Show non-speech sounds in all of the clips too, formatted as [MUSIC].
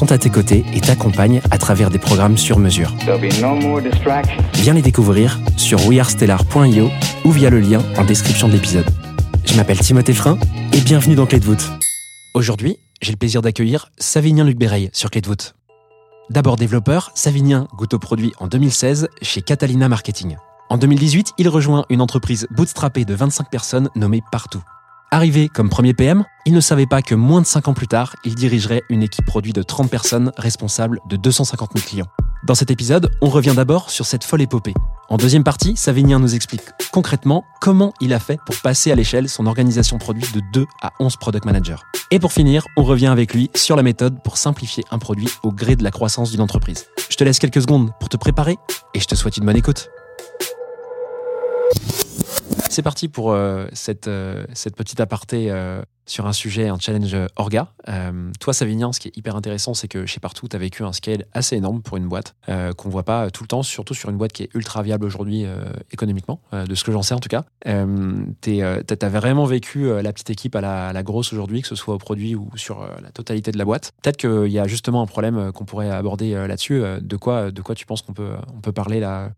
sont à tes côtés et t'accompagnent à travers des programmes sur mesure. No. Viens les découvrir sur wearestellar.io ou via le lien en description de l'épisode. Je m'appelle Timothée Frein et bienvenue dans Clé de voûte. Aujourd'hui, j'ai le plaisir d'accueillir Savinien Luc Béreil sur Clé de voûte. D'abord développeur, Savinien goûte au produit en 2016 chez Catalina Marketing. En 2018, il rejoint une entreprise bootstrappée de 25 personnes nommée Partout. Arrivé comme premier PM, il ne savait pas que moins de 5 ans plus tard, il dirigerait une équipe produit de 30 personnes responsable de 250 000 clients. Dans cet épisode, on revient d'abord sur cette folle épopée. En deuxième partie, Savinien nous explique concrètement comment il a fait pour passer à l'échelle son organisation produit de 2 à 11 product managers. Et pour finir, on revient avec lui sur la méthode pour simplifier un produit au gré de la croissance d'une entreprise. Je te laisse quelques secondes pour te préparer et je te souhaite une bonne écoute. C'est parti pour euh, cette, euh, cette petite aparté euh, sur un sujet, un challenge euh, orga. Euh, toi, Savignan, ce qui est hyper intéressant, c'est que chez Partout, tu as vécu un scale assez énorme pour une boîte euh, qu'on voit pas tout le temps, surtout sur une boîte qui est ultra viable aujourd'hui euh, économiquement, de ce que j'en sais en tout cas. Tu as vraiment vécu la petite équipe à la, grosse aujourd'hui, que ce soit au produit ou sur la totalité de la boîte. Peut-être qu'il y a justement un problème qu'on pourrait aborder là-dessus. De, quoi, de quoi tu penses qu'on peut, on peut parler là,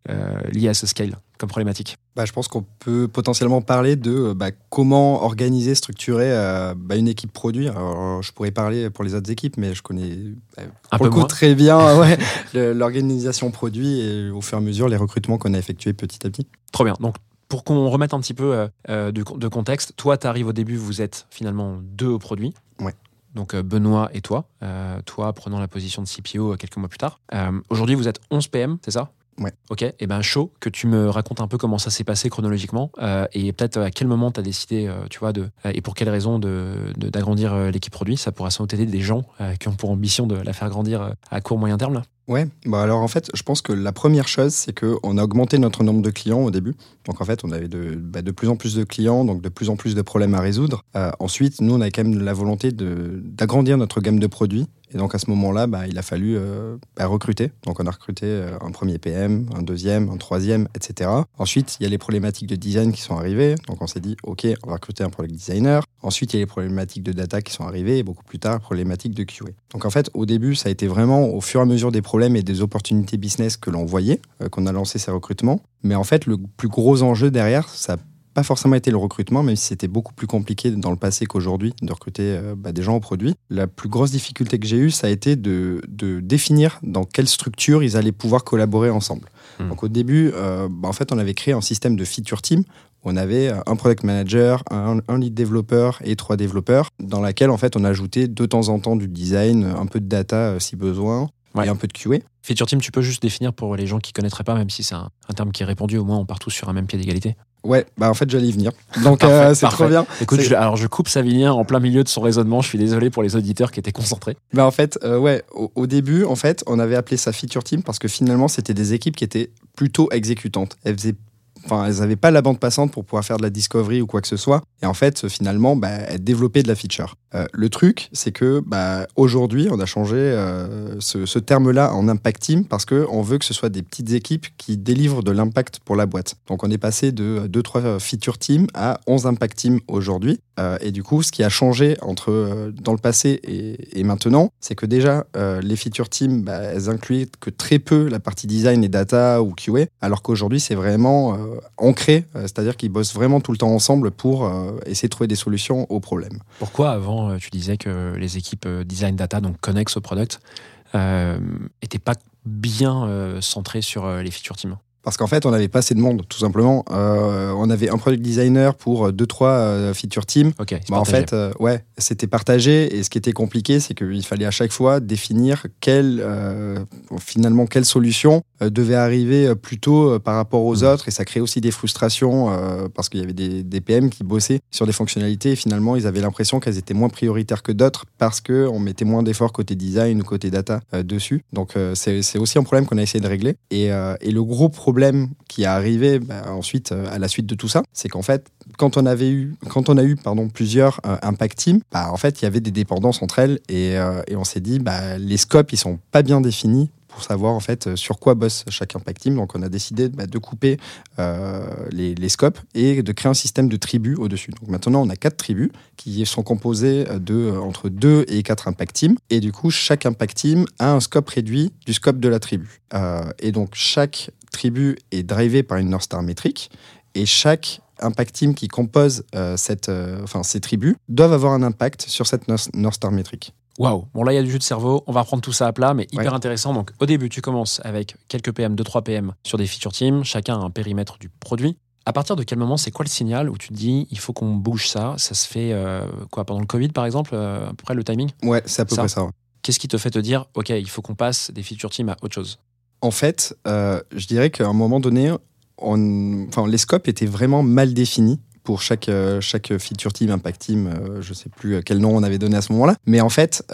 lié à ce scale comme problématique? Bah, je pense qu'on peut potentiellement parler de bah, comment organiser, structurer euh, bah, une équipe produit. Alors, je pourrais parler pour les autres équipes, mais je connais euh, Un pour peu le coup moins. très bien [LAUGHS] ouais, l'organisation produit et au fur et à mesure les recrutements qu'on a effectués petit à petit. Trop bien. Donc, pour qu'on remette un petit peu euh, de, de contexte, toi, tu arrives au début, vous êtes finalement deux au produit. Ouais. Donc, Benoît et toi. Euh, toi, prenant la position de CPO quelques mois plus tard. Euh, Aujourd'hui, vous êtes 11 PM, c'est ça? Ouais. Ok, et ben chaud que tu me racontes un peu comment ça s'est passé chronologiquement euh, et peut-être à quel moment tu as décidé, euh, tu vois, de, euh, et pour quelle raison de- de- d'agrandir euh, l'équipe produit. Ça pourra sans doute aider des gens euh, qui ont pour ambition de la faire grandir à court moyen terme. Là. Ouais, bah alors en fait, je pense que la première chose, c'est qu'on a augmenté notre nombre de clients au début. Donc en fait, on avait de, bah, de plus en plus de clients, donc de plus en plus de problèmes à résoudre. Ensuite, nous, on avait quand même la volonté de- d'agrandir notre gamme de produits. Et donc à ce moment-là, bah, il a fallu euh, bah, recruter. Donc on a recruté euh, un premier PM, un deuxième, un troisième, etc. Ensuite, il y a les problématiques de design qui sont arrivées. Donc on s'est dit, OK, on va recruter un product designer. Ensuite, il y a les problématiques de data qui sont arrivées. Et beaucoup plus tard, problématiques de QA. Donc en fait, au début, ça a été vraiment au fur et à mesure des problèmes et des opportunités business que l'on voyait, euh, qu'on a lancé ces recrutements. Mais en fait, le plus gros enjeu derrière, ça pas forcément été le recrutement, même si c'était beaucoup plus compliqué dans le passé qu'aujourd'hui de recruter euh, bah, des gens au produit. La plus grosse difficulté que j'ai eue, ça a été de, de définir dans quelle structure ils allaient pouvoir collaborer ensemble. Hmm. Donc au début, euh, bah, en fait, on avait créé un système de feature team on avait euh, un product manager, un, un lead développeur et trois développeurs, dans laquelle en fait on ajoutait de temps en temps du design, un peu de data euh, si besoin, Ouais. et un peu de QA. Feature Team, tu peux juste définir pour les gens qui connaîtraient pas, même si c'est un, un terme qui est répandu, au moins on part tous sur un même pied d'égalité. Ouais, bah en fait j'allais y venir. [LAUGHS] Donc euh, c'est trop bien. Écoute, je- alors je coupe Savinien en plein milieu de son raisonnement. Je suis désolé pour les auditeurs qui étaient concentrés. Bah en fait, euh, ouais, au, au début, en fait, on avait appelé ça feature team parce que finalement, c'était des équipes qui étaient plutôt exécutantes. Elles faisaient Enfin, elles n'avaient pas la bande passante pour pouvoir faire de la discovery ou quoi que ce soit. Et en fait, finalement, bah, elles développaient de la feature. Euh, le truc, c'est que bah, aujourd'hui, on a changé euh, ce, terme-là en impact team parce qu'on veut que ce soit des petites équipes qui délivrent de l'impact pour la boîte. Donc, on est passé de 2-3 feature teams à 11 impact teams aujourd'hui. Euh, et du coup, ce qui a changé entre dans le passé et, maintenant, c'est que déjà, les feature teams, bah, elles incluaient que très peu la partie design et data ou QA, alors qu'aujourd'hui, c'est vraiment euh, ancré, euh, c'est-à-dire qu'ils bossent vraiment tout le temps ensemble pour euh, essayer de trouver des solutions aux problèmes. Pourquoi avant tu disais que les équipes design data, donc connexes au product, euh, étaient pas bien centrées sur les feature teams Parce qu'en fait, on n'avait pas assez de monde, tout simplement. Euh, on avait un product designer pour deux, trois euh, feature teams. Ok. c'est Bah, en fait, euh, ouais, c'était partagé. Et ce qui était compliqué, c'est qu'il fallait à chaque fois définir quelle, euh, finalement, quelle solution euh, devait arriver euh, plus tôt euh, par rapport aux Mhm. autres. Et ça créait aussi des frustrations euh, parce qu'il y avait des, des PM qui bossaient sur des fonctionnalités et finalement, ils avaient l'impression qu'elles étaient moins prioritaires que d'autres parce qu'on mettait moins d'efforts côté design ou côté data euh, dessus. Donc, euh, c'est aussi un problème qu'on a essayé de régler. Et, euh, et le gros problème qui est arrivé bah, ensuite euh, à la suite de tout ça, c'est qu'en fait, quand on avait eu, quand on a eu pardon, plusieurs euh, impact teams, bah, en fait, il y avait des dépendances entre elles et, euh, et on s'est dit, bah, les scopes, ils sont pas bien définis pour savoir en fait sur quoi bosse chaque impact team. Donc, on a décidé bah, de couper euh, les, scopes et de créer un système de tribus au-dessus. Donc, maintenant, on a quatre tribus qui sont composées de entre deux et quatre impact teams. Et du coup, chaque impact team a un scope réduit du scope de la tribu. Et donc, chaque tribu est drivée par une North Star métrique et chaque impact team qui compose euh, cette, euh, enfin, ces tribus doivent avoir un impact sur cette North Star métrique. Waouh, bon là il y a du jus de cerveau, on va reprendre tout ça à plat, mais hyper Ouais. intéressant. Donc au début, tu commences avec quelques PM, 2-3 PM sur des feature teams, chacun a un périmètre du produit. À partir de quel moment, c'est quoi le signal où tu te dis il faut qu'on bouge ça? Ça se fait euh, quoi pendant le Covid par exemple, à peu près le timing? Ouais, c'est à peu Ça. près ça. ouais. Qu'est-ce qui te fait te dire ok, il faut qu'on passe des feature teams à autre chose? En fait, euh, je dirais qu'à un moment donné, on... enfin, les scopes étaient vraiment mal définis pour chaque, euh, chaque feature team, impact team, euh, je sais plus quel nom on avait donné à ce moment-là. Mais en fait,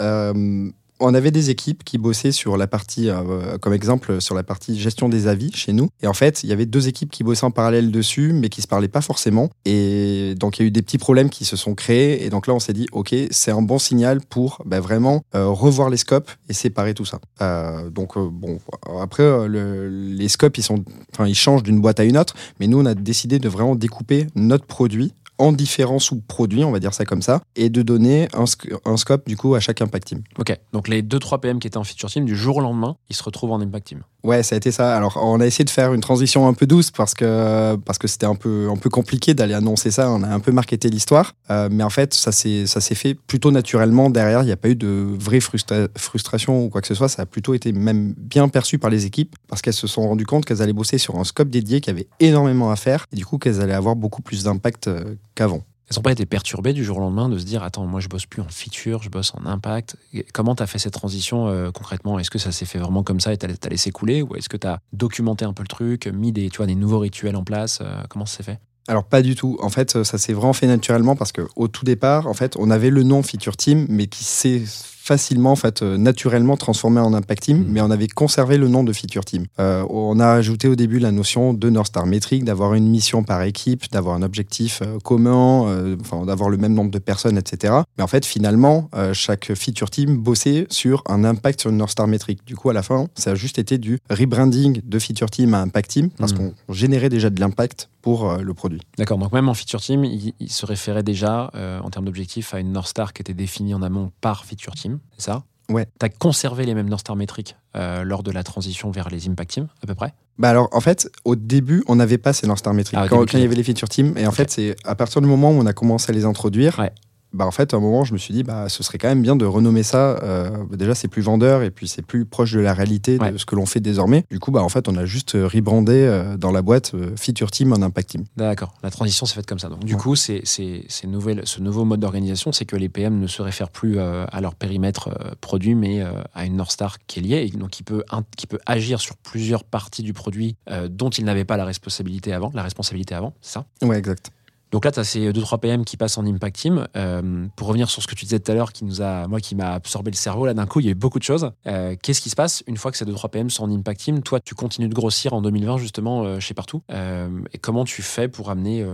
on avait des équipes qui bossaient sur la partie, euh, comme exemple, sur la partie gestion des avis chez nous. Et en fait, il y avait deux équipes qui bossaient en parallèle dessus, mais qui se parlaient pas forcément. Et donc, il y a eu des petits problèmes qui se sont créés. Et donc là, on s'est dit, OK, c'est un bon signal pour bah, vraiment euh, revoir les scopes et séparer tout ça. Euh, donc, bon, après, le- les scopes, ils, sont, ils changent d'une boîte à une autre. Mais nous, on a décidé de vraiment découper notre produit en différents sous-produits, on va dire ça comme ça, et de donner un, sc- un scope du coup à chaque impact team. Ok, donc les 2-3 PM qui étaient en feature team, du jour au lendemain, ils se retrouvent en impact team. Ouais, ça a été ça. Alors, on a essayé de faire une transition un peu douce parce que parce que c'était un peu un peu compliqué d'aller annoncer ça. On a un peu marketé l'histoire, Euh, mais en fait, ça s'est ça s'est fait plutôt naturellement. Derrière, il n'y a pas eu de vraie frustra- frustration ou quoi que ce soit. Ça a plutôt été même bien perçu par les équipes parce qu'elles se sont rendues compte qu'elles allaient bosser sur un scope dédié qui avait énormément à faire et du coup qu'elles allaient avoir beaucoup plus d'impact euh, qu'avant. Elles n'ont pas été perturbées du jour au lendemain de se dire Attends, moi je bosse plus en feature, je bosse en impact. Comment tu as fait cette transition euh, concrètement? Est-ce que ça s'est fait vraiment comme ça et tu as, laissé couler? Ou est-ce que tu as documenté un peu le truc, mis des, tu vois, des nouveaux rituels en place Euh, Comment ça s'est fait? Alors pas du tout. En fait, ça s'est vraiment fait naturellement parce que au tout départ, en fait, on avait le nom Feature Team, mais qui s'est facilement, en fait, euh, naturellement transformé en Impact Team, Mhm. mais on avait conservé le nom de Feature Team. Euh, on a ajouté au début la notion de North Star Metric, d'avoir une mission par équipe, d'avoir un objectif euh, commun, euh, enfin, d'avoir le même nombre de personnes, etc. Mais en fait, finalement, euh, chaque Feature Team bossait sur un impact sur une North Star Metric. Du coup, à la fin, ça a juste été du rebranding de Feature Team à Impact Team parce Mhm. qu'on générait déjà de l'impact pour euh, le produit. D'accord, donc même en feature team, il, il se référait déjà, euh, en termes d'objectifs, à une North Star qui était définie en amont par feature team, c'est ça? Ouais. Tu as conservé les mêmes North Star métriques euh, lors de la transition vers les impact teams, à peu près? Bah alors, en fait, au début, on n'avait pas ces North Star métriques Ah, quand, quand il y avait les feature teams. Et en fait, c'est à partir du moment où on a commencé à les introduire, Ouais. Bah en fait, à un moment, je me suis dit, bah ce serait quand même bien de renommer ça. euh, bah, déjà, c'est plus vendeur et puis c'est plus proche de la réalité Ouais. de ce que l'on fait désormais. Du coup, bah en fait, on a juste euh, rebrandé euh, dans la boîte euh, feature team en impact team. D'accord, la transition s'est faite comme ça. Donc du Ouais. coup, c'est, c'est, ces nouvelles- ce nouveau mode d'organisation, c'est que les PM ne se réfèrent plus à leur périmètre produit, mais à une North Star qui est liée, et donc qui peut, in- qui peut agir sur plusieurs parties du produit dont ils n'avaient pas la responsabilité avant, la responsabilité avant, c'est ça? Ouais, exact. Donc là, tu as ces 2-3 PM qui passent en Impact Team. Euh, pour revenir sur ce que tu disais tout à l'heure, qui nous a, moi, qui m'a absorbé le cerveau, là, d'un coup, il y a eu beaucoup de choses. Euh, Qu'est-ce qui se passe une fois que ces 2-3 PM sont en Impact Team? Toi, tu continues de grossir en 2020, justement, euh, chez Partout. Et comment tu fais pour amener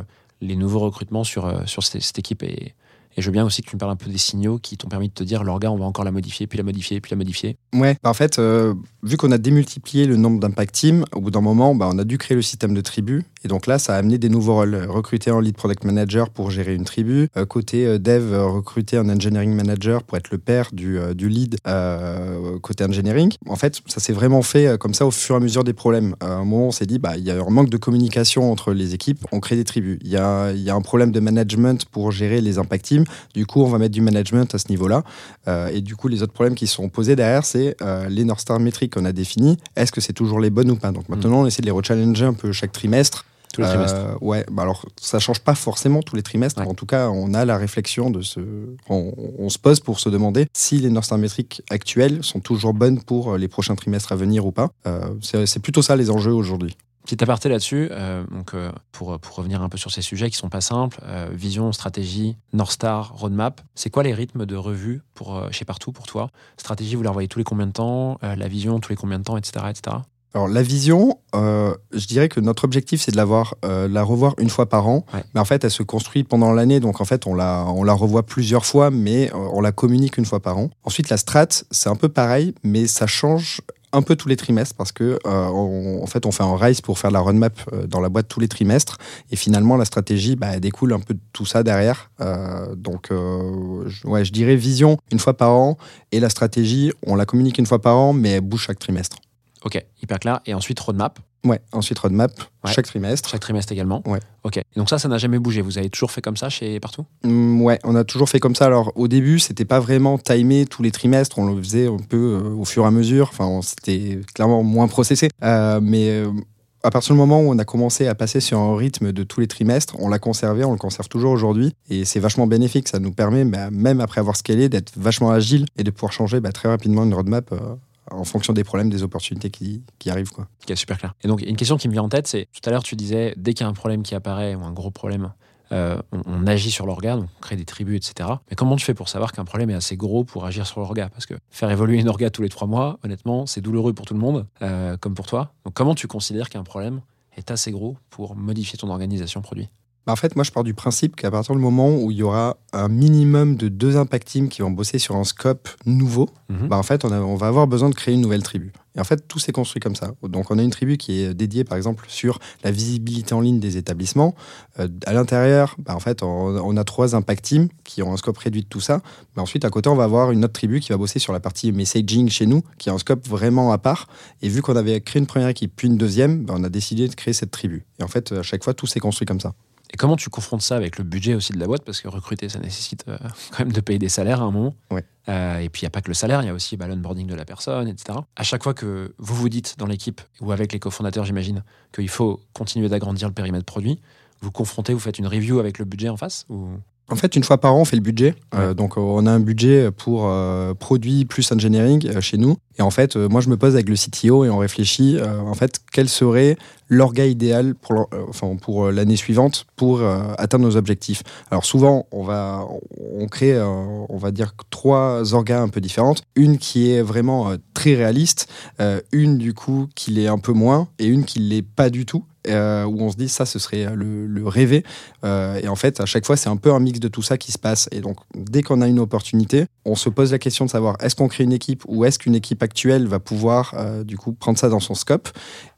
les nouveaux recrutements sur, sur cette, équipe? Et, je veux bien aussi que tu me parles un peu des signaux qui t'ont permis de te dire, l'orga, on va encore la modifier, puis la modifier, puis la modifier. Ouais, bah, en fait, vu qu'on a démultiplié le nombre d'impact team, au bout d'un moment, bah, on a dû créer le système de tribu. Et donc là, ça a amené des nouveaux rôles. Recruter un lead product manager pour gérer une tribu. Euh, côté euh, dev, euh, recruter un engineering manager pour être le père du, euh, du lead euh, côté engineering. En fait, ça s'est vraiment fait euh, comme ça au fur et à mesure des problèmes. À un moment, on s'est dit, bah, il y a un manque de communication entre les équipes, on crée des tribus. Il y a, il y a un problème de management pour gérer les impact teams. Du coup, on va mettre du management à ce niveau-là. Euh, et du coup, les autres problèmes qui sont posés derrière, c'est euh, les North Star métriques qu'on a définies. Est-ce que c'est toujours les bonnes ou pas? Donc maintenant, on essaie de les rechallenger un peu chaque trimestre. Tous les trimestres. Euh, ouais, bah alors ça change pas forcément tous les trimestres. Ouais. En tout cas, on a la réflexion de se. On, on se pose pour se demander si les North Star métriques actuelles sont toujours bonnes pour euh, les prochains trimestres à venir ou pas. Euh, c'est plutôt ça les enjeux aujourd'hui. Petit aparté là-dessus, euh, donc euh, pour, pour revenir un peu sur ces sujets qui sont pas simples, euh, vision, stratégie, North Star, roadmap, c'est quoi les rythmes de revue pour, chez Partout pour toi? Stratégie, vous la revoyez tous les combien de temps? La vision, tous les combien de temps, etc. etc. Alors la vision, euh, je dirais que notre objectif c'est de l'avoir, euh, la revoir une fois par an. Ouais. Mais en fait, elle se construit pendant l'année, donc en fait on la, on la revoit plusieurs fois, mais euh, on la communique une fois par an. Ensuite, la strat, c'est un peu pareil, mais ça change un peu tous les trimestres parce que euh, on- en fait on fait un rise pour faire la roadmap dans la boîte tous les trimestres et finalement la stratégie bah, elle découle un peu de tout ça derrière Euh, donc euh, je, ouais je dirais vision une fois par an et la stratégie on la communique une fois par an mais elle bouge chaque trimestre Ok, hyper clair. Et ensuite, roadmap, Ouais, ensuite roadmap Ouais. chaque trimestre. chaque trimestre également. Ouais. Ok. Et donc ça, ça n'a jamais bougé. Vous avez toujours fait comme ça chez Partout? Mm, ouais, on a toujours fait comme ça. Alors au début, c'était pas vraiment timé tous les trimestres, on le faisait un peu euh, au fur et à mesure. Enfin, c'était clairement moins processé. Euh, mais euh, à partir du moment où on a commencé à passer sur un rythme de tous les trimestres, on l'a conservé, on le conserve toujours aujourd'hui. Et c'est vachement bénéfique. Ça nous permet, bah, même après avoir scalé, d'être vachement agile et de pouvoir changer bah, très rapidement une roadmap en fonction des problèmes, des opportunités qui, qui arrivent. Quoi. Ok, super clair. Et donc, une question qui me vient en tête, c'est tout à l'heure, tu disais, dès qu'il y a un problème qui apparaît ou un gros problème, euh, on, on agit sur l'orga, donc on crée des tribus, etc. Mais comment tu fais pour savoir qu'un problème est assez gros pour agir sur l'orga? Parce que faire évoluer une orga tous les trois mois, honnêtement, c'est douloureux pour tout le monde, euh, comme pour toi. Donc, comment tu considères qu'un problème est assez gros pour modifier ton organisation produit? Bah, en fait, moi, je pars du principe qu'à partir du moment où il y aura un minimum de deux impact teams qui vont bosser sur un scope nouveau, Mhm. bah, en fait, on, a- on va avoir besoin de créer une nouvelle tribu. Et en fait, tout s'est construit comme ça. Donc, on a une tribu qui est dédiée, par exemple, sur la visibilité en ligne des établissements. Euh, à l'intérieur, bah, en fait, on, on a trois impact teams qui ont un scope réduit de tout ça. Mais ensuite, à côté, on va avoir une autre tribu qui va bosser sur la partie messaging chez nous, qui a un scope vraiment à part. Et vu qu'on avait créé une première équipe, puis une deuxième, on a décidé de créer cette tribu. Et en fait, à chaque fois, tout s'est construit comme ça. Et comment tu confrontes ça avec le budget aussi de la boîte? Parce que recruter, ça nécessite euh, [LAUGHS] quand même de payer des salaires à un moment. Ouais. Euh, et puis, il n'y a pas que le salaire, il y a aussi bah, l'onboarding de la personne, etc. À chaque fois que vous vous dites dans l'équipe, ou avec les cofondateurs, j'imagine, qu'il faut continuer d'agrandir le périmètre produit, vous confrontez, vous faites une review avec le budget en face ou... En fait, une fois par an, on fait le budget. Euh, donc, on a un budget pour euh, produit plus engineering euh, chez nous. Et en fait, moi, je me pose avec le CTO et on réfléchit, en fait, quel serait l'orga idéal pour, enfin, pour l'année suivante pour atteindre nos objectifs. Alors, souvent, on va, on crée, on va dire, trois orgas un peu différentes. Une qui est vraiment très réaliste, une, du coup, qui l'est un peu moins, et une qui l'est pas du tout. Euh, où on se dit ça ce serait le, le rêvé Euh, et en fait à chaque fois c'est un peu un mix de tout ça qui se passe. Et donc dès qu'on a une opportunité on se pose la question de savoir est-ce qu'on crée une équipe ou est-ce qu'une équipe actuelle va pouvoir euh, du coup prendre ça dans son scope?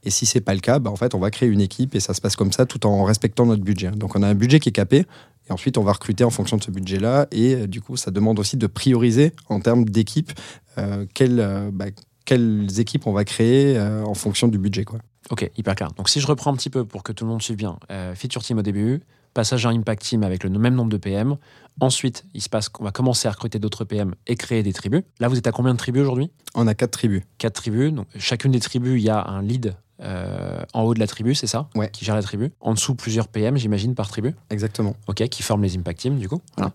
Et si c'est pas le cas bah, en fait on va créer une équipe et ça se passe comme ça tout en respectant notre budget. Donc on a un budget qui est capé et ensuite on va recruter en fonction de ce budget là et euh, du coup ça demande aussi de prioriser en termes d'équipe euh, quelles, euh, bah, quelles équipes on va créer euh, en fonction du budget quoi. Ok, hyper clair. Donc, si je reprends un petit peu pour que tout le monde suive bien, euh, feature team au début, passage à impact team avec le même nombre de PM. Ensuite, il se passe qu'on va commencer à recruter d'autres PM et créer des tribus. Là, vous êtes à combien de tribus aujourd'hui? On a quatre tribus. quatre tribus. Donc, chacune des tribus, il y a un lead euh, en haut de la tribu, c'est ça Ouais. Qui gère la tribu. En dessous, plusieurs PM, j'imagine, par tribu. Exactement. Ok, qui forment les impact teams, du coup. Voilà.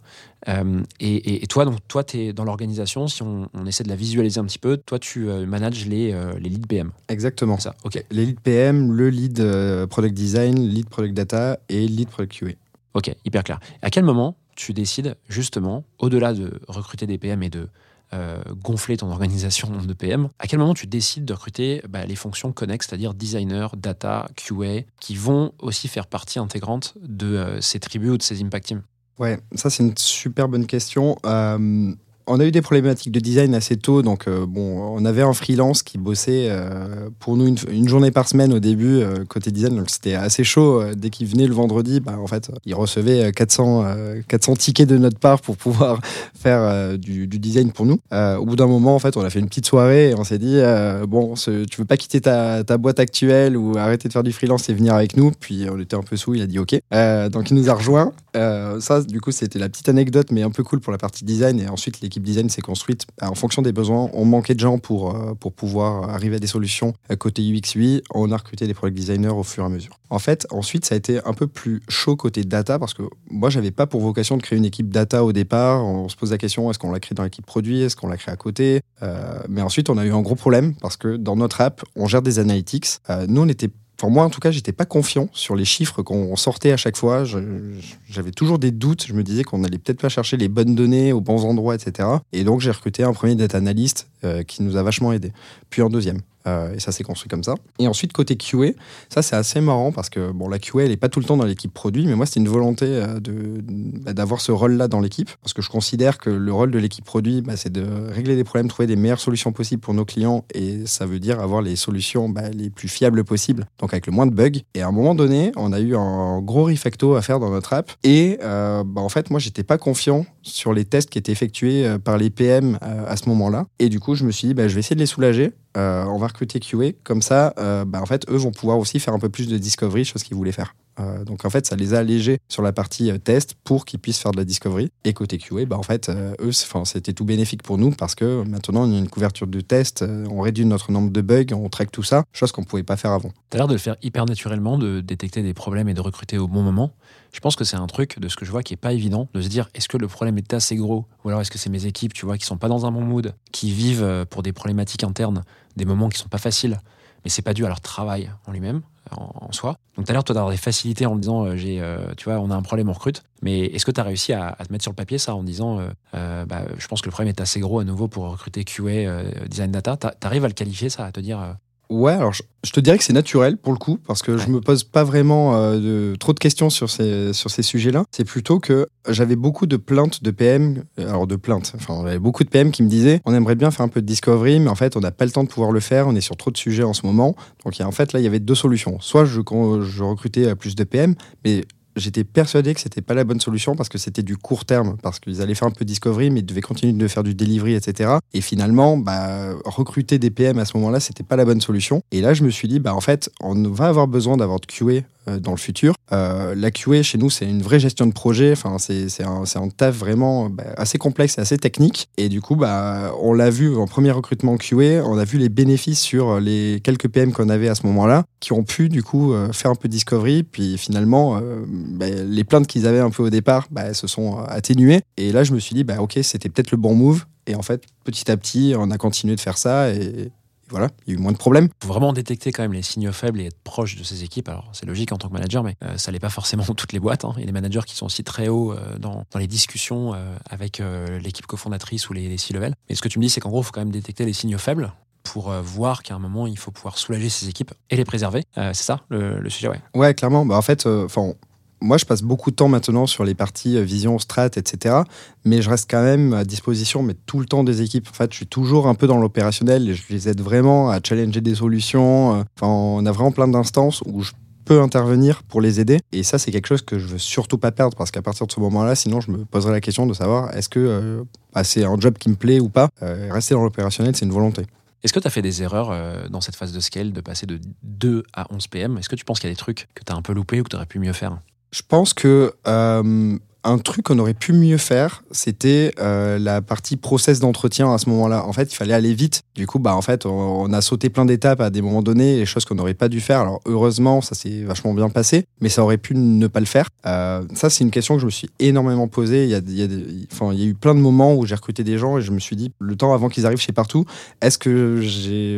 Euh, et, et- et toi, donc, toi, tu es dans l'organisation. Si on, on essaie de la visualiser un petit peu, toi, tu euh, manages les, les leads PM. Exactement. Ça. Ok. Les lead PM, le lead product design, lead product data et lead product QA. Ok, hyper clair. À quel moment tu décides, justement, au-delà de recruter des PM et de euh, gonfler ton organisation en nombre de PM, à quel moment tu décides de recruter bah, les fonctions connexes, c'est-à-dire designer, data, QA, qui vont aussi faire partie intégrante de euh, ces tribus ou de ces impact teams? Ouais, ça c'est une super bonne question. Euh, on a eu des problématiques de design assez tôt. Donc, euh, bon, on avait un freelance qui bossait euh, pour nous une, journée par semaine au début, euh, côté design. Donc, c'était assez chaud. Dès qu'il venait le vendredi, bah, en fait, il recevait euh, 400, euh, 400 tickets de notre part pour [LAUGHS] pouvoir faire du, design pour nous. Au bout d'un moment, en fait, on a fait une petite soirée et on s'est dit, bon, ce- tu veux pas quitter ta, ta boîte actuelle ou arrêter de faire du freelance et venir avec nous? Puis, on était un peu sous, il a dit OK. Donc, il nous a rejoints. Euh, ça, du coup, c'était la petite anecdote, mais un peu cool pour la partie design. Et ensuite, l'équipe design s'est construite en fonction des besoins. On manquait de gens pour, euh, pour pouvoir arriver à des solutions côté UX UI. On a recruté des product designers au fur et à mesure. En fait, ensuite, ça a été un peu plus chaud côté data parce que moi, j'avais pas pour vocation de créer une équipe data au départ. On se pose la question est-ce qu'on la crée dans l'équipe produit? Est-ce qu'on la crée à côté? Euh, Mais ensuite, on a eu un gros problème parce que dans notre app, on gère des analytics. Euh, nous, on était Moi, en tout cas, j'étais pas confiant sur les chiffres qu'on sortait à chaque fois. J'avais toujours des doutes. Je me disais qu'on allait peut-être pas chercher les bonnes données aux bons endroits, etc. Et donc, j'ai recruté un premier data analyst euh, qui nous a vachement aidé. Puis un deuxième. Euh, et ça s'est construit comme ça. Et ensuite, côté QA, ça c'est assez marrant parce que bon, la QA, elle est pas tout le temps dans l'équipe produit, mais moi, c'était une volonté euh, bah, d'avoir ce rôle-là dans l'équipe parce que je considère que le rôle de l'équipe produit, bah, c'est de régler des problèmes, trouver des meilleures solutions possibles pour nos clients et ça veut dire avoir les solutions bah, les plus fiables possibles, donc avec le moins de bugs. Et à un moment donné, on a eu un gros refacto à faire dans notre app et euh, en fait, moi, j'étais pas confiant sur les tests qui étaient effectués par les PM à ce moment-là. Et du coup, je me suis dit, je vais essayer de les soulager. Euh, on va recruter QA. Comme ça, euh, bah, en fait, eux vont pouvoir aussi faire un peu plus de discovery, chose qu'ils voulaient faire. Euh, donc en fait, ça les a allégés sur la partie test pour qu'ils puissent faire de la discovery. Et côté QA, bah, en fait, eux, c'était tout bénéfique pour nous parce que maintenant, on a une couverture de test, on réduit notre nombre de bugs, on traque tout ça, chose qu'on pouvait pas faire avant. T'as l'air de le faire hyper naturellement, de détecter des problèmes et de recruter au bon moment. Je pense que c'est un truc, de ce que je vois, qui est pas évident, de se dire est-ce que le problème est assez gros Ou alors est-ce que c'est mes équipes, tu vois, qui sont pas dans un bon mood, qui vivent euh, pour des problématiques internes, des moments qui sont pas faciles, mais c'est pas dû à leur travail en lui-même, en, soi. Donc t'as l'air, toi, d'avoir des facilités en disant euh, j'ai, euh, tu vois, on a un problème, on recrute. Mais est-ce que tu as réussi à, à te mettre sur le papier ça en disant bah, je pense que le problème est assez gros à nouveau pour recruter QA, design data? T'a- T'arrives à le qualifier, ça, à te dire. Ouais, alors je, je te dirais que c'est naturel pour le coup, parce que je Ouais. me pose pas vraiment euh, de, trop de questions sur ces, sur ces sujets-là. C'est plutôt que j'avais beaucoup de plaintes de PM, euh, alors de plaintes, enfin, j'avais beaucoup de PM qui me disaient on aimerait bien faire un peu de discovery, mais en fait, on n'a pas le temps de pouvoir le faire, on est sur trop de sujets en ce moment. Donc, il y a- en fait, là, il y avait deux solutions. Soit je, je recrutais plus de PM, mais j'étais persuadé que c'était pas la bonne solution parce que c'était du court terme, parce qu'ils allaient faire un peu de discovery, mais ils devaient continuer de faire du delivery, etc. Et finalement, bah, recruter des PM à ce moment-là, c'était pas la bonne solution. Et là, je me suis dit, bah, en fait, on va avoir besoin d'avoir de QA dans le futur. Euh, la QA chez nous, c'est une vraie gestion de projet. Enfin, c'est un, un taf vraiment bah, assez complexe et assez technique. Et du coup, bah, on l'a vu en premier recrutement QA, on a vu les bénéfices sur les quelques PM qu'on avait à ce moment-là, qui ont pu du coup euh, faire un peu de discovery. Puis finalement, euh, bah, les plaintes qu'ils avaient un peu au départ, bah, se sont euh, atténuées. Et là, je me suis dit, bah, ok, c'était peut-être le bon move. Et en fait, petit à petit, on a continué de faire ça. Voilà, il y a eu moins de problèmes. faut vraiment détecter quand même les signaux faibles et être proche de ses équipes. Alors, c'est logique en tant que manager, mais euh, ça l'est pas forcément dans toutes les boîtes. hein. Il y a des managers qui sont aussi très hauts euh, dans, dans les discussions euh, avec euh, l'équipe cofondatrice ou les, les C-level. Mais ce que tu me dis, c'est qu'en gros, il faut quand même détecter les signaux faibles pour voir qu'à un moment, il faut pouvoir soulager ses équipes et les préserver. C'est ça le, le sujet, ouais. Ouais, clairement. Bah, en fait, euh, 'fin, moi, je passe beaucoup de temps maintenant sur les parties euh, vision, strat, etc. Mais je reste quand même à disposition, mais tout le temps des équipes. En fait, je suis toujours un peu dans l'opérationnel et je les aide vraiment à challenger des solutions. Euh, Enfin, on a vraiment plein d'instances où je peux intervenir pour les aider. Et ça, c'est quelque chose que je veux surtout pas perdre parce qu'à partir de ce moment-là, sinon, je me poserai la question de savoir est-ce que euh, bah, c'est un job qui me plaît ou pas? Euh, rester dans l'opérationnel, c'est une volonté. Est-ce que tu as fait des erreurs dans cette phase de scale, de passer de 2 à 11 PM Est-ce que tu penses qu'il y a des trucs que tu as un peu loupé ou que tu aurais pu mieux faire? Je pense que euh, un truc qu'on aurait pu mieux faire, c'était euh, la partie process d'entretien à ce moment-là. En fait, il fallait aller vite. Du coup, bah en fait, on, a sauté plein d'étapes à des moments donnés, les choses qu'on n'aurait pas dû faire. Alors heureusement, ça s'est vachement bien passé, mais ça aurait pu ne pas le faire. Euh, ça, c'est une question que je me suis énormément posée. Il y a, il y a eu plein de moments où j'ai recruté des gens et je me suis dit, le temps avant qu'ils arrivent chez partout, est-ce que j'ai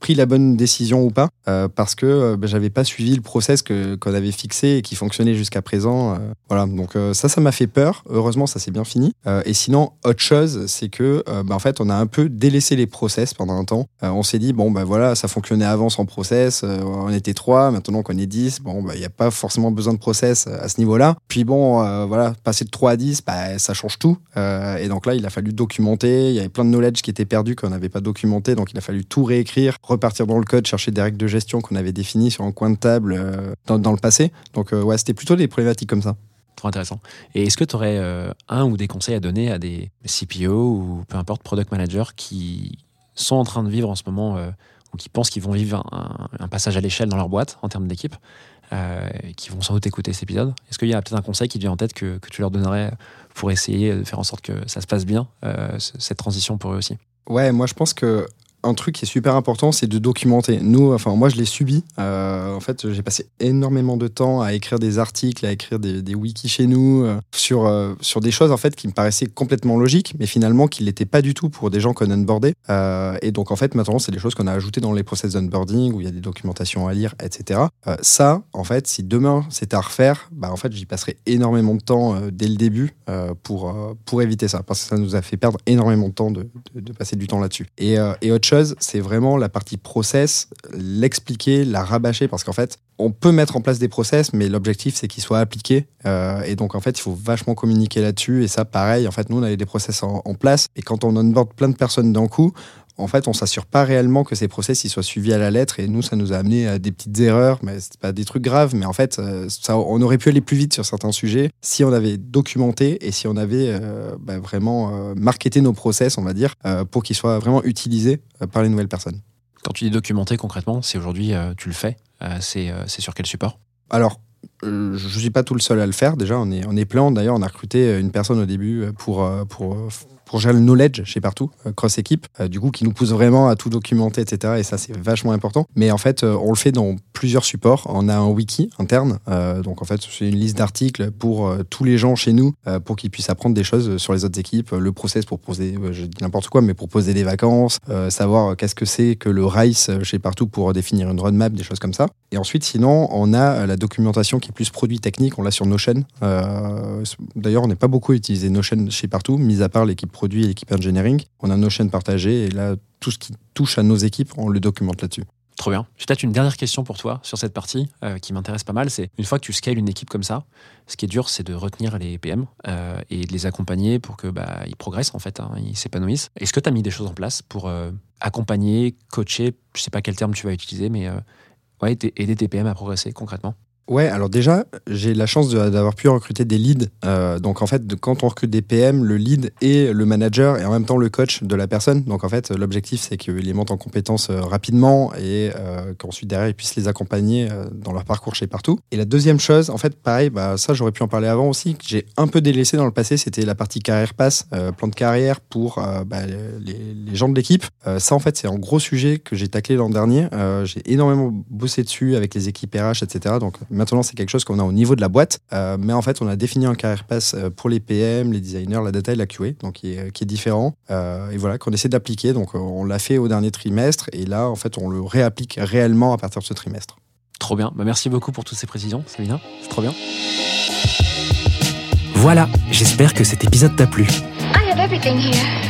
pris la bonne décision ou pas, euh, parce que euh, bah, j'avais pas suivi le process qu'on avait fixé et qui fonctionnait jusqu'à présent. euh, voilà, donc euh, ça, ça m'a fait peur. Heureusement, ça s'est bien fini. Et sinon, autre chose, c'est que bah, en fait, on a un peu délaissé les process pendant un temps. On s'est dit bon bah voilà, ça fonctionnait avant sans process. on était trois, maintenant qu'on est 10, bon bah il n'y a pas forcément besoin de process à ce niveau-là. Puis bon, voilà, passer de 3 à 10, bah, ça change tout. Et donc là, il a fallu documenter. Il y avait plein de knowledge qui était perdu qu'on n'avait pas documenté, donc il a fallu tout réécrire, repartir dans le code, chercher des règles de gestion qu'on avait définies sur un coin de table euh, dans, dans le passé. Donc euh, ouais, c'était plutôt des problématiques comme ça. Trop intéressant. Et est-ce que tu aurais euh, un ou des conseils à donner à des CPO ou peu importe, product managers qui sont en train de vivre en ce moment ou qui pensent qu'ils vont vivre un, un passage à l'échelle dans leur boîte en termes d'équipe, euh, qui vont sans doute écouter cet épisode? Est-ce qu'il y a peut-être un conseil qui te vient en tête que, que tu leur donnerais pour essayer de faire en sorte que ça se passe bien, euh, cette transition pour eux aussi? Ouais, moi je pense que un truc qui est super important, c'est de documenter. Nous, enfin moi je l'ai subi. Euh, en fait, j'ai passé énormément de temps à écrire des articles, à écrire des, wikis chez nous euh, sur euh, sur des choses en fait qui me paraissaient complètement logiques, mais finalement qui l'étaient pas du tout pour des gens qu'on onboardait. Et donc en fait maintenant c'est des choses qu'on a ajoutées dans les process d'onboarding où il y a des documentations à lire, etc. Ça, en fait, si demain c'était à refaire, bah en fait j'y passerais énormément de temps dès le début pour pour éviter ça, parce que ça nous a fait perdre énormément de temps de, de- passer du temps là-dessus. Et, et autre c'est vraiment la partie process, l'expliquer, la rabâcher, parce qu'en fait, on peut mettre en place des process, mais l'objectif c'est qu'ils soient appliqués. Euh, et donc en fait, il faut vachement communiquer là-dessus. Et ça, pareil, en fait, nous on avait des process en, en place. Et quand on onboard plein de personnes d'un coup, en fait, on s'assure pas réellement que ces process ils soient suivis à la lettre. Et nous, ça nous a amené à des petites erreurs, mais c'est pas des trucs graves. Mais en fait, euh, ça, on aurait pu aller plus vite sur certains sujets si on avait documenté et si on avait euh, bah, vraiment euh, marketé nos process, on va dire, euh, pour qu'ils soient vraiment utilisés par les nouvelles personnes. Quand tu dis documenter concrètement, c'est aujourd'hui, tu le fais, c'est sur quel support? Alors, je suis pas tout le seul à le faire. Déjà, on est, on est plein. D'ailleurs, on a recruté une personne au début pour, pour, pour gérer le knowledge chez partout, euh, cross équipe, euh, du coup, qui nous pousse vraiment à tout documenter, etc. Et ça, c'est vachement important. Mais en fait, euh, on le fait dans plusieurs supports. On a un wiki interne. donc, en fait, c'est une liste d'articles pour tous les gens chez nous, pour qu'ils puissent apprendre des choses sur les autres équipes. Le process pour poser, je dis n'importe quoi, mais pour poser des vacances, savoir qu'est-ce que c'est que le RICE chez partout pour définir une roadmap, des choses comme ça. Et ensuite, sinon, on a la documentation qui est plus produit technique, on l'a sur Notion. D'ailleurs, on n'est pas beaucoup utilisé Notion chez partout, mis à part l'équipe produit et l'équipe engineering. On a Notion partagé et là, tout ce qui touche à nos équipes, on le documente là-dessus. Trop bien. J'ai peut-être une dernière question pour toi sur cette partie euh, qui m'intéresse pas mal. C'est une fois que tu scales une équipe comme ça, ce qui est dur, c'est de retenir les PM euh, et de les accompagner pour que bah, progressent en fait, hein, ils s'épanouissent. Est-ce que tu as mis des choses en place pour euh, accompagner, coacher, je sais pas quel terme tu vas utiliser, mais ouais, aider tes PM à progresser concrètement? Ouais, alors déjà, j'ai la chance d'avoir pu recruter des leads. Euh, donc en fait, quand on recrute des PM, le lead est le manager et en même temps le coach de la personne. Donc en fait, l'objectif, c'est qu'ils les montent en compétences euh, rapidement et euh, qu'ensuite derrière, ils puissent les accompagner dans leur parcours chez partout. Et la deuxième chose, en fait, pareil, bah, ça j'aurais pu en parler avant aussi, que j'ai un peu délaissé dans le passé, c'était la partie carrière pass, euh, plan de carrière pour bah, les, les gens de l'équipe. Ça, en fait, c'est un gros sujet que j'ai taclé l'an dernier. J'ai énormément bossé dessus avec les équipes RH, etc. Donc maintenant, c'est quelque chose qu'on a au niveau de la boîte. Euh, mais en fait, on a défini un carrière pass euh, pour les PM, les designers, la data et la QA, donc qui est, qui est différent. Euh, et voilà, qu'on essaie d'appliquer. Donc euh, on l'a fait au dernier trimestre. Et là, en fait, on le réapplique réellement à partir de ce trimestre. Trop bien. Bah, merci beaucoup pour toutes ces précisions, Sabina. C'est trop bien. Voilà, j'espère que cet épisode t'a plu. I have everything here.